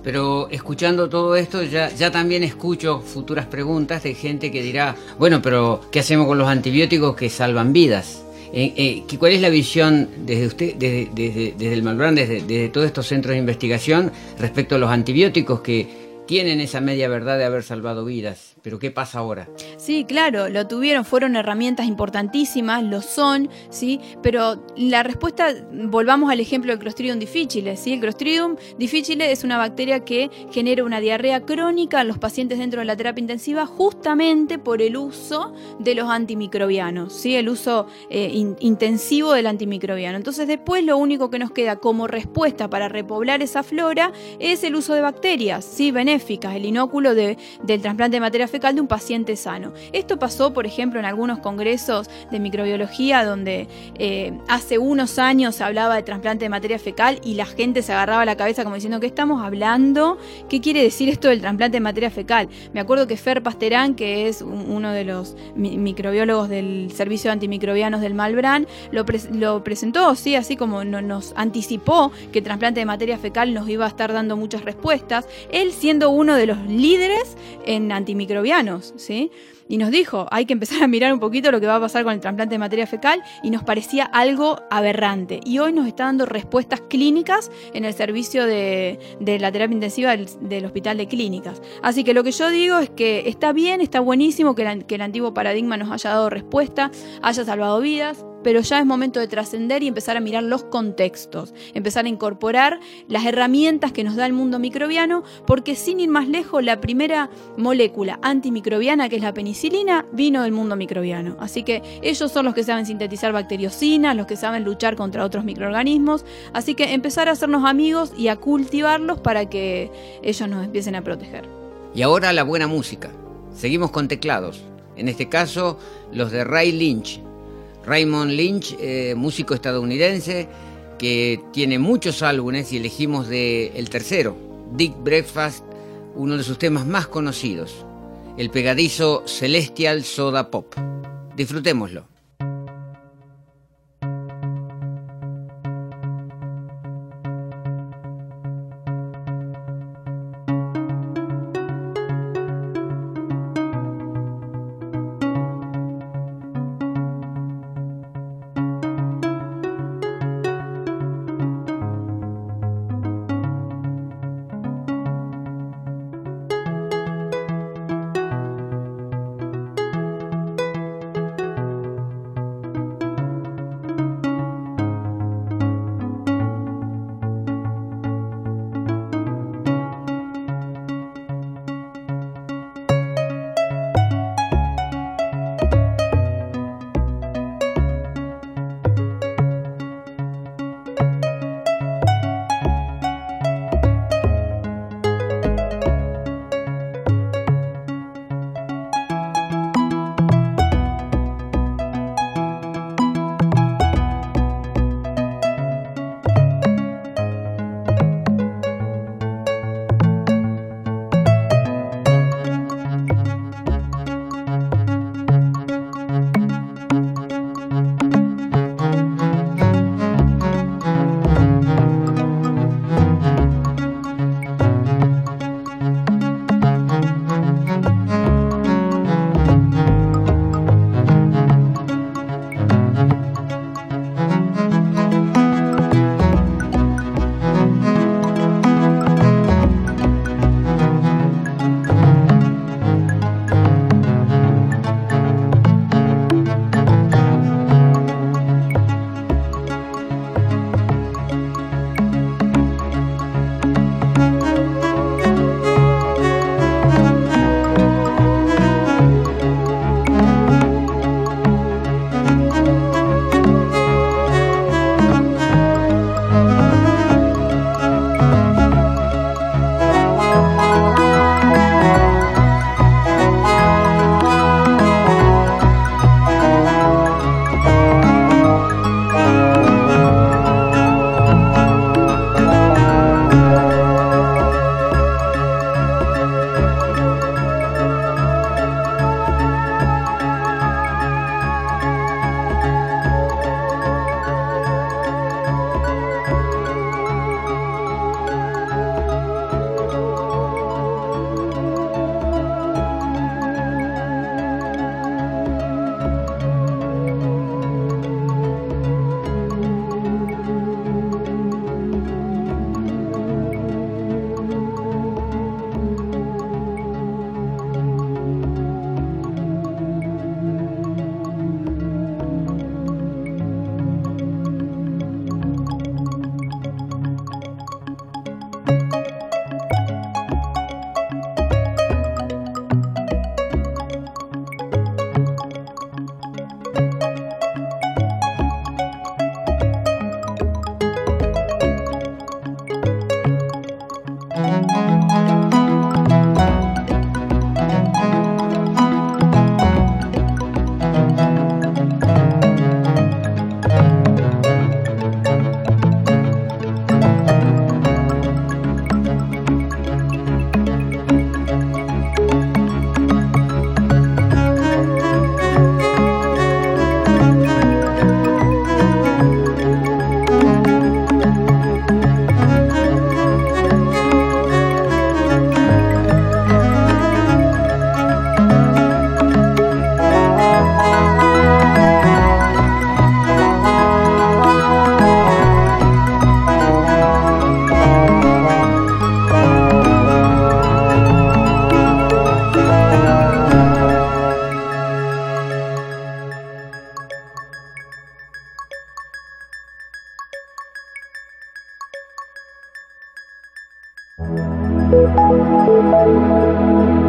Pero escuchando todo esto, ya, ya también escucho futuras preguntas de gente que dirá, bueno, pero ¿qué hacemos con los antibióticos que salvan vidas? Eh, eh, ¿Cuál es la visión desde usted, desde, desde, el Malbrán, desde, desde todos estos centros de investigación respecto a los antibióticos que tienen esa media verdad de haber salvado vidas? Pero ¿qué pasa ahora? Sí, claro, lo tuvieron, fueron herramientas importantísimas, lo son, ¿sí? Pero la respuesta, volvamos al ejemplo del Clostridium difficile, ¿sí? El Clostridium difficile es una bacteria que genera una diarrea crónica en los pacientes dentro de la terapia intensiva justamente por el uso de los antimicrobianos, ¿sí? El uso eh, intensivo del antimicrobiano. Entonces después lo único que nos queda como respuesta para repoblar esa flora es el uso de bacterias, ¿sí? Benéficas, el inóculo del trasplante de materia fecal de un paciente sano. Esto pasó, por ejemplo, en algunos congresos de microbiología donde eh, hace unos años se hablaba de trasplante de materia fecal y la gente se agarraba la cabeza como diciendo, ¿qué estamos hablando? ¿Qué quiere decir esto del trasplante de materia fecal? Me acuerdo que Fer Pasterán, que es uno de los microbiólogos del Servicio de Antimicrobianos del Malbrán, lo, presentó, sí, así como nos anticipó que el trasplante de materia fecal nos iba a estar dando muchas respuestas. Él siendo uno de los líderes en antimicrobianos ¿sí? Y nos dijo, hay que empezar a mirar un poquito lo que va a pasar con el trasplante de materia fecal y nos parecía algo aberrante. Y hoy nos está dando respuestas clínicas en el servicio de, la terapia intensiva del, Hospital de Clínicas. Así que lo que yo digo es que está bien, está buenísimo que, que el antiguo paradigma nos haya dado respuesta, haya salvado vidas, pero ya es momento de trascender y empezar a mirar los contextos, empezar a incorporar las herramientas que nos da el mundo microbiano, porque sin ir más lejos, la primera molécula antimicrobiana, que es la penicilina, vino del mundo microbiano. Así que ellos son los que saben sintetizar bacteriocinas, los que saben luchar contra otros microorganismos, así que empezar a hacernos amigos y a cultivarlos para que ellos nos empiecen a proteger. Y ahora la buena música. Seguimos con teclados. En este caso, los de Ray Lynch, Raymond Lynch, eh, músico estadounidense que tiene muchos álbumes y elegimos de el tercero, Dick Breakfast, uno de sus temas más conocidos, el pegadizo Celestial Soda Pop. Disfrutémoslo.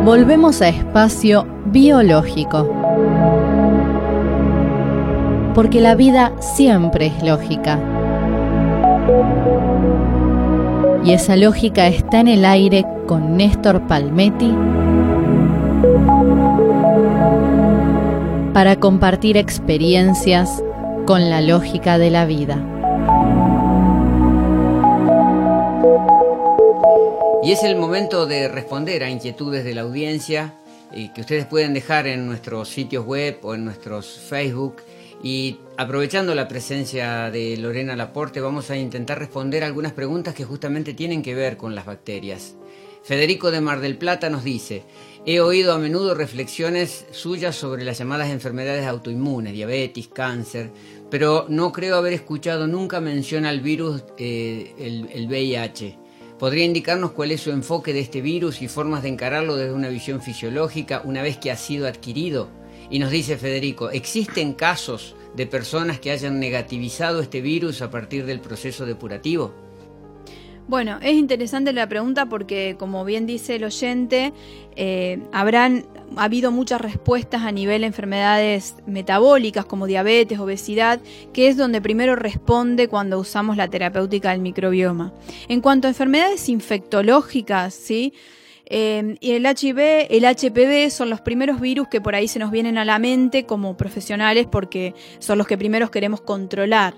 Volvemos a espacio biológico. Porque la vida siempre es lógica. Y esa lógica está en el aire con Néstor Palmetti para compartir experiencias con la lógica de la vida. Y es el momento de responder a inquietudes de la audiencia y que ustedes pueden dejar en nuestros sitios web o en nuestros Facebook. Y aprovechando la presencia de Lorena Laporte, vamos a intentar responder algunas preguntas que justamente tienen que ver con las bacterias. Federico de Mar del Plata nos dice, he oído a menudo reflexiones suyas sobre las llamadas enfermedades autoinmunes, diabetes, cáncer, pero no creo haber escuchado nunca mención al virus, eh, el, el VIH. ¿Podría indicarnos cuál es su enfoque de este virus y formas de encararlo desde una visión fisiológica una vez que ha sido adquirido? Y nos dice Federico, ¿existen casos de personas que hayan negativizado este virus a partir del proceso depurativo? Bueno, es interesante la pregunta porque, como bien dice el oyente, eh, habrán habido muchas respuestas a nivel de enfermedades metabólicas como diabetes, obesidad, que es donde primero responde cuando usamos la terapéutica del microbioma. En cuanto a enfermedades infectológicas, ¿sí? Eh, y el HIV, el HPV son los primeros virus que por ahí se nos vienen a la mente como profesionales porque son los que primeros queremos controlar.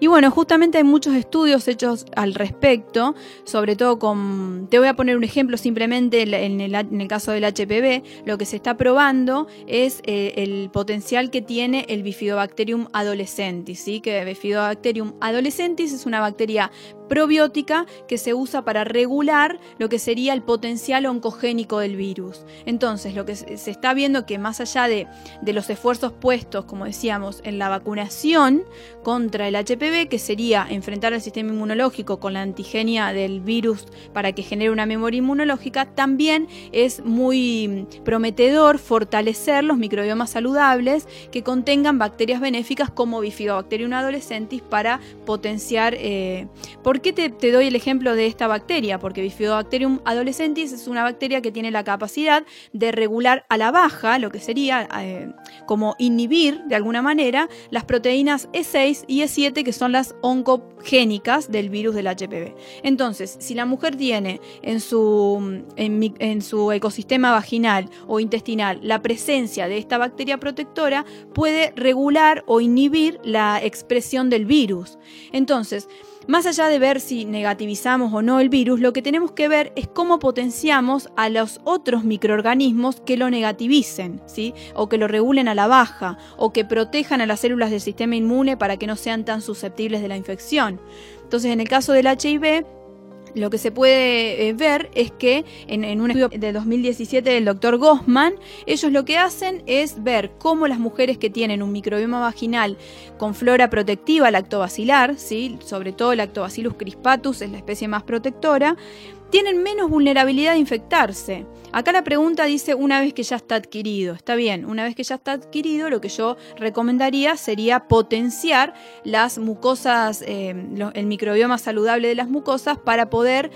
Y bueno, justamente hay muchos estudios hechos al respecto, sobre todo con, te voy a poner un ejemplo simplemente en el, caso del HPV, lo que se está probando es eh, el potencial que tiene el Bifidobacterium adolescentis, ¿sí? que Bifidobacterium adolescentis es una bacteria probiótica que se usa para regular lo que sería el potencial oncogénico del virus. Entonces, lo que se está viendo que más allá de, los esfuerzos puestos, como decíamos, en la vacunación contra el HPV, que sería enfrentar al sistema inmunológico con la antigenia del virus para que genere una memoria inmunológica, también es muy prometedor fortalecer los microbiomas saludables que contengan bacterias benéficas como Bifidobacterium adolescentis para potenciar eh, ¿Por qué te, doy el ejemplo de esta bacteria? Porque Bifidobacterium adolescentis es una bacteria que tiene la capacidad de regular a la baja, lo que sería eh, como inhibir de alguna manera las proteínas E6 y E7 que son las oncogénicas del virus del HPV. Entonces, si la mujer tiene en su, en su ecosistema vaginal o intestinal la presencia de esta bacteria protectora, puede regular o inhibir la expresión del virus. Entonces, más allá de ver si negativizamos o no el virus, lo que tenemos que ver es cómo potenciamos a los otros microorganismos que lo negativicen, ¿sí? O que lo regulen a la baja, o que protejan a las células del sistema inmune para que no sean tan susceptibles de la infección. Entonces, en el caso del HIV, lo que se puede eh, ver es que en, un estudio de 2017 del doctor Gossman, ellos lo que hacen es ver cómo las mujeres que tienen un microbioma vaginal con flora protectiva lactobacilar, ¿sí? sobre todo Lactobacillus crispatus es la especie más protectora, tienen menos vulnerabilidad de infectarse. Acá la pregunta dice una vez que ya está adquirido. Está bien, una vez que ya está adquirido, lo que yo recomendaría sería potenciar las mucosas, eh, el microbioma saludable de las mucosas para poder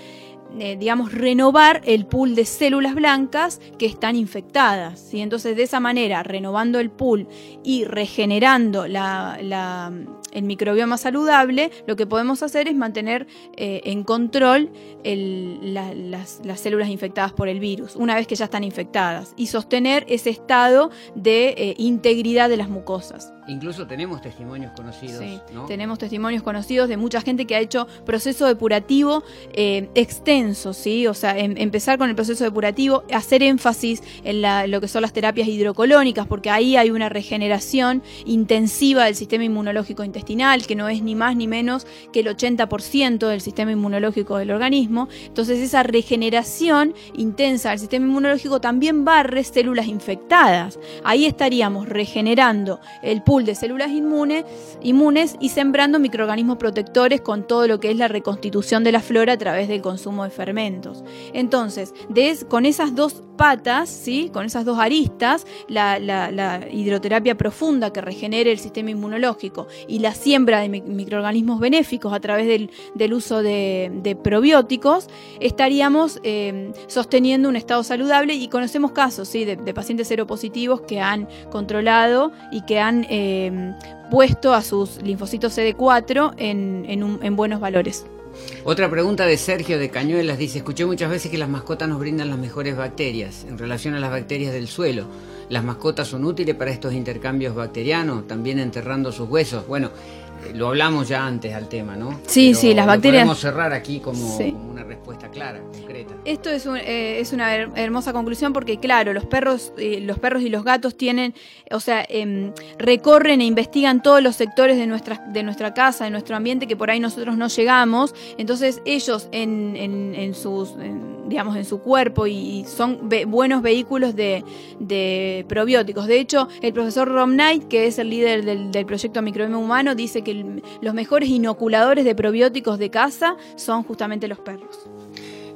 eh, digamos, renovar el pool de células blancas que están infectadas. y Entonces, de esa manera, renovando el pool y regenerando el microbioma saludable, lo que podemos hacer es mantener eh, en control las, células infectadas por el virus, una vez que ya están infectadas, y sostener ese estado de eh, integridad de las mucosas. Incluso tenemos testimonios conocidos. Sí, tenemos testimonios conocidos de mucha gente que ha hecho proceso depurativo eh, extenso, ¿sí? O sea, em, empezar con el proceso depurativo, hacer énfasis en lo que son las terapias hidrocolónicas, porque ahí hay una regeneración intensiva del sistema inmunológico intestinal, que no es ni más ni menos que el 80% del sistema inmunológico del organismo. Entonces, esa regeneración intensa del sistema inmunológico también barre células infectadas. Ahí estaríamos regenerando el pool de células inmunes, y sembrando microorganismos protectores con todo lo que es la reconstitución de la flora a través del consumo de fermentos. Entonces, con esas dos patas, ¿sí? con esas dos aristas, la, hidroterapia profunda que regenere el sistema inmunológico y la siembra de microorganismos benéficos a través del, uso de, probióticos, estaríamos eh, sosteniendo un estado saludable y conocemos casos ¿sí? de, pacientes seropositivos que han controlado y que han eh, puesto a sus linfocitos CD4 en buenos valores. Otra pregunta de Sergio de Cañuelas dice, escuché muchas veces que las mascotas nos brindan las mejores bacterias en relación a las bacterias del suelo. ¿Las mascotas son útiles para estos intercambios bacterianos, también enterrando sus huesos? Bueno, lo hablamos ya antes al tema, ¿no? Sí, sí, las bacterias. Podemos cerrar aquí como, una respuesta clara, concreta. Esto es, eh, es una hermosa conclusión porque, claro, los perros, eh, los perros y los gatos tienen, o sea, em, recorren e investigan todos los sectores de nuestra, de nuestra casa, de nuestro ambiente que por ahí nosotros no llegamos. Entonces, ellos en, en, sus, digamos, en su cuerpo y, son buenos vehículos de, probióticos. De hecho, el profesor Rom Knight, que es el líder del, del proyecto Microbioma Humano, dice que los mejores inoculadores de probióticos de casa son justamente los perros.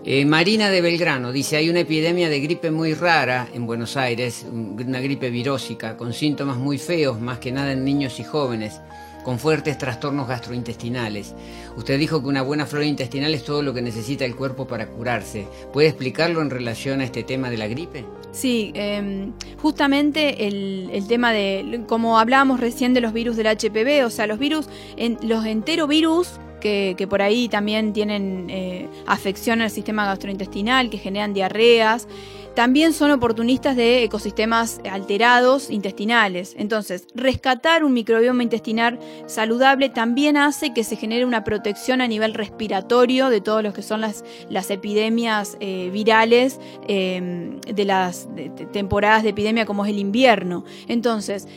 Eh, Marina de Belgrano dice, hay una epidemia de gripe muy rara en Buenos Aires, una gripe virósica, con síntomas muy feos, más que nada en niños y jóvenes con fuertes trastornos gastrointestinales. Usted dijo que una buena flora intestinal es todo lo que necesita el cuerpo para curarse. ¿Puede explicarlo en relación a este tema de la gripe? Sí, em, justamente el, tema de, como hablábamos recién de los virus del HPV, o sea, los virus, los enterovirus que, que, por ahí también tienen eh, afección al sistema gastrointestinal, que generan diarreas también son oportunistas de ecosistemas alterados intestinales. Entonces, rescatar un microbioma intestinal saludable también hace que se genere una protección a nivel respiratorio de todos los que son las, las epidemias eh, virales eh, de las temporadas de epidemia como es el invierno. Entonces,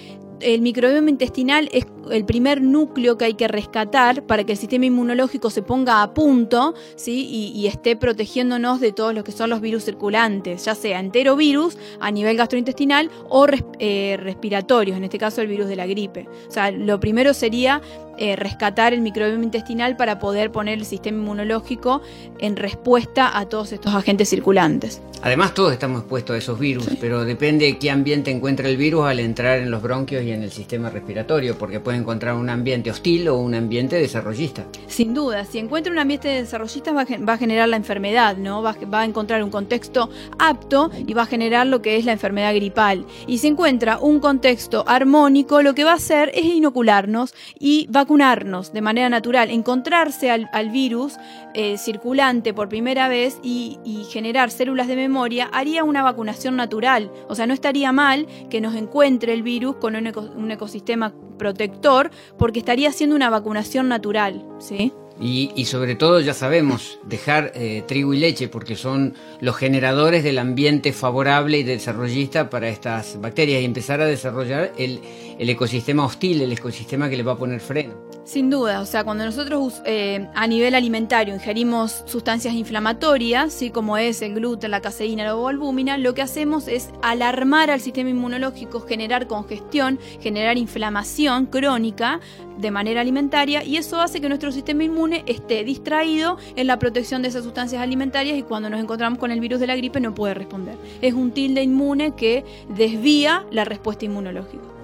el microbioma intestinal es el primer núcleo que hay que rescatar para que el sistema inmunológico se ponga a punto ¿sí? y, esté protegiéndonos de todos los que son los virus circulantes, ya sea enterovirus a nivel gastrointestinal o eh, respiratorios, en este caso el virus de la gripe. O sea, lo primero sería eh, rescatar el microbioma intestinal para poder poner el sistema inmunológico en respuesta a todos estos agentes circulantes. Además, todos estamos expuestos a esos virus, pero depende de qué ambiente encuentra el virus al entrar en los bronquios y en el sistema respiratorio, porque puede encontrar un ambiente hostil o un ambiente desarrollista. Sin duda, si encuentra un ambiente desarrollista va a, generar la enfermedad, ¿no? Va, va, a encontrar un contexto apto y va a generar lo que es la enfermedad gripal. Y si encuentra un contexto armónico, lo que va a hacer es inocularnos y va vacunarnos de manera natural, encontrarse al, virus eh, circulante por primera vez y, generar células de memoria, haría una vacunación natural. O sea, no estaría mal que nos encuentre el virus con un, ecosistema protector porque estaría haciendo una vacunación natural. ¿sí? Y, sobre todo ya sabemos dejar eh, trigo y leche porque son los generadores del ambiente favorable y desarrollista para estas bacterias y empezar a desarrollar el, el ecosistema hostil, el ecosistema que le va a poner freno. Sin duda, o sea, cuando nosotros eh, a nivel alimentario ingerimos sustancias inflamatorias, ¿sí? como es el gluten, la caseína, la albúmina, lo que hacemos es alarmar al sistema inmunológico, generar congestión, generar inflamación crónica de manera alimentaria y eso hace que nuestro sistema inmune esté distraído en la protección de esas sustancias alimentarias y cuando nos encontramos con el virus de la gripe no puede responder. Es un tilde inmune que desvía la respuesta inmunológica.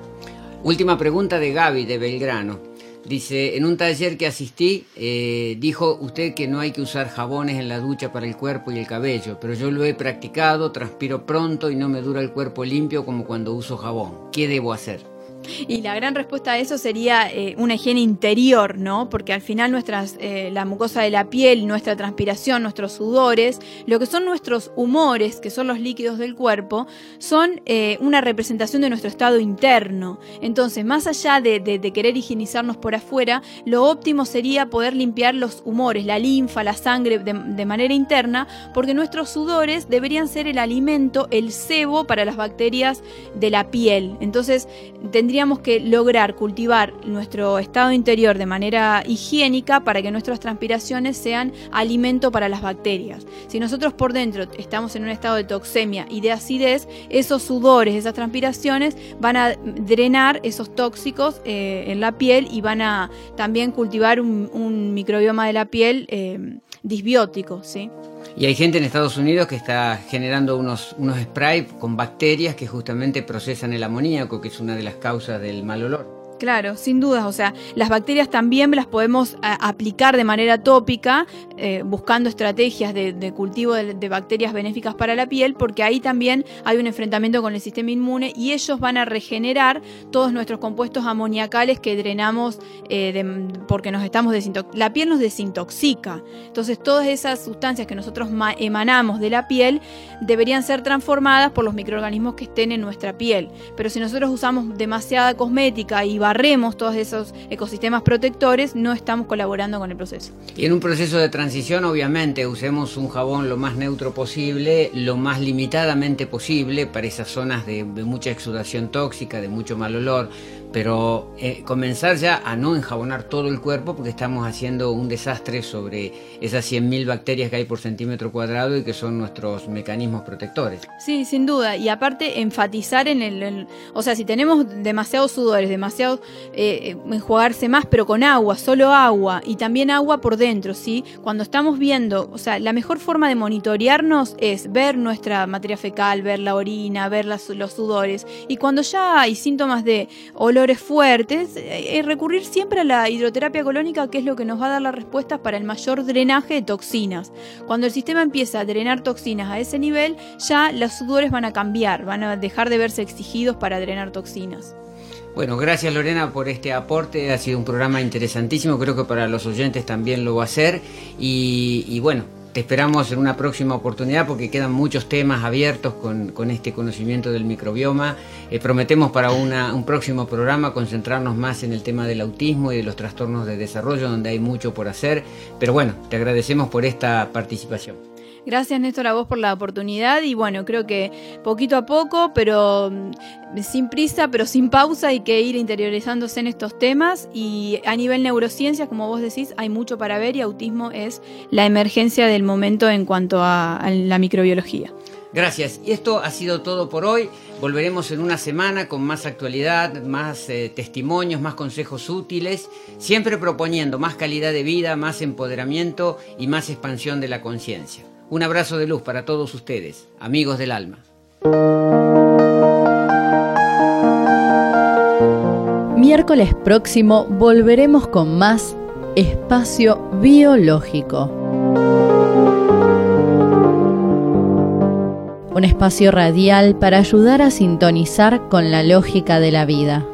Última pregunta de Gaby de Belgrano. Dice, en un taller que asistí, eh, dijo usted que no hay que usar jabones en la ducha para el cuerpo y el cabello, pero yo lo he practicado, transpiro pronto y no me dura el cuerpo limpio como cuando uso jabón. ¿Qué debo hacer? Y la gran respuesta a eso sería eh, una higiene interior, ¿no? Porque al final nuestras, eh, la mucosa de la piel, nuestra transpiración, nuestros sudores, lo que son nuestros humores, que son los líquidos del cuerpo, son eh, una representación de nuestro estado interno. Entonces, más allá de, querer higienizarnos por afuera, lo óptimo sería poder limpiar los humores, la linfa, la sangre de, manera interna, porque nuestros sudores deberían ser el alimento, el cebo para las bacterias de la piel. Entonces, tendría tendríamos que lograr cultivar nuestro estado interior de manera higiénica para que nuestras transpiraciones sean alimento para las bacterias. Si nosotros por dentro estamos en un estado de toxemia y de acidez, esos sudores, esas transpiraciones van a drenar esos tóxicos eh, en la piel y van a también cultivar un, microbioma de la piel eh, disbiótico, ¿sí? Y hay gente en Estados Unidos que está generando unos, unos sprays con bacterias que justamente procesan el amoníaco, que es una de las causas del mal olor. Claro, sin dudas. O sea, las bacterias también las podemos aplicar de manera tópica, eh, buscando estrategias de, cultivo de, bacterias benéficas para la piel, porque ahí también hay un enfrentamiento con el sistema inmune y ellos van a regenerar todos nuestros compuestos amoniacales que drenamos eh, porque nos estamos desintoxicando. La piel nos desintoxica. Entonces, todas esas sustancias que nosotros emanamos de la piel deberían ser transformadas por los microorganismos que estén en nuestra piel. Pero si nosotros usamos demasiada cosmética y barremos todos esos ecosistemas protectores, no estamos colaborando con el proceso. Y en un proceso de transición, obviamente, usemos un jabón lo más neutro posible, lo más limitadamente posible para esas zonas de, de mucha exudación tóxica, de mucho mal olor pero eh, comenzar ya a no enjabonar todo el cuerpo porque estamos haciendo un desastre sobre esas 100.000 bacterias que hay por centímetro cuadrado y que son nuestros mecanismos protectores. Sí, sin duda. Y aparte, enfatizar en el. o sea, si tenemos demasiados sudores, demasiado. Eh, enjuagarse más, pero con agua, solo agua y también agua por dentro, ¿sí? Cuando estamos viendo, o sea, la mejor forma de monitorearnos es ver nuestra materia fecal, ver la orina, ver los sudores. Y cuando ya hay síntomas de olor, fuertes, eh, eh, recurrir siempre a la hidroterapia colónica, que es lo que nos va a dar las respuestas para el mayor drenaje de toxinas. Cuando el sistema empieza a drenar toxinas a ese nivel, ya los sudores van a cambiar, van a dejar de verse exigidos para drenar toxinas. Bueno, gracias Lorena por este aporte, ha sido un programa interesantísimo, creo que para los oyentes también lo va a ser y bueno, te esperamos en una próxima oportunidad porque quedan muchos temas abiertos con, este conocimiento del microbioma. Eh, prometemos para un próximo programa concentrarnos más en el tema del autismo y de los trastornos de desarrollo, donde hay mucho por hacer. Pero bueno, te agradecemos por esta participación. Gracias Néstor a vos por la oportunidad y bueno, creo que poquito a poco, pero mm, sin prisa, pero sin pausa, hay que ir interiorizándose en estos temas y a nivel neurociencias, como vos decís, hay mucho para ver y autismo es la emergencia del momento en cuanto a, la microbiología. Gracias. Y esto ha sido todo por hoy. Volveremos en una semana con más actualidad, más eh, testimonios, más consejos útiles, siempre proponiendo más calidad de vida, más empoderamiento y más expansión de la conciencia. Un abrazo de luz para todos ustedes, amigos del alma. Miércoles próximo volveremos con más espacio biológico. Un espacio radial para ayudar a sintonizar con la lógica de la vida.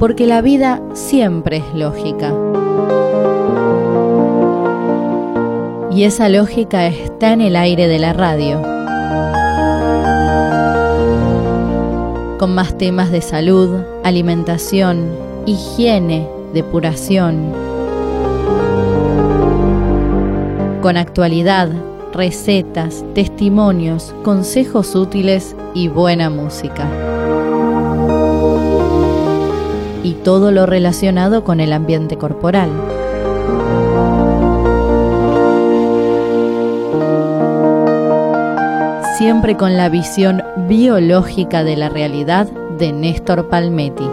Porque la vida siempre es lógica. Y esa lógica está en el aire de la radio. Con más temas de salud, alimentación, higiene, depuración. Con actualidad, recetas, testimonios, consejos útiles y buena música. Y todo lo relacionado con el ambiente corporal. Siempre con la visión biológica de la realidad de Néstor Palmetti.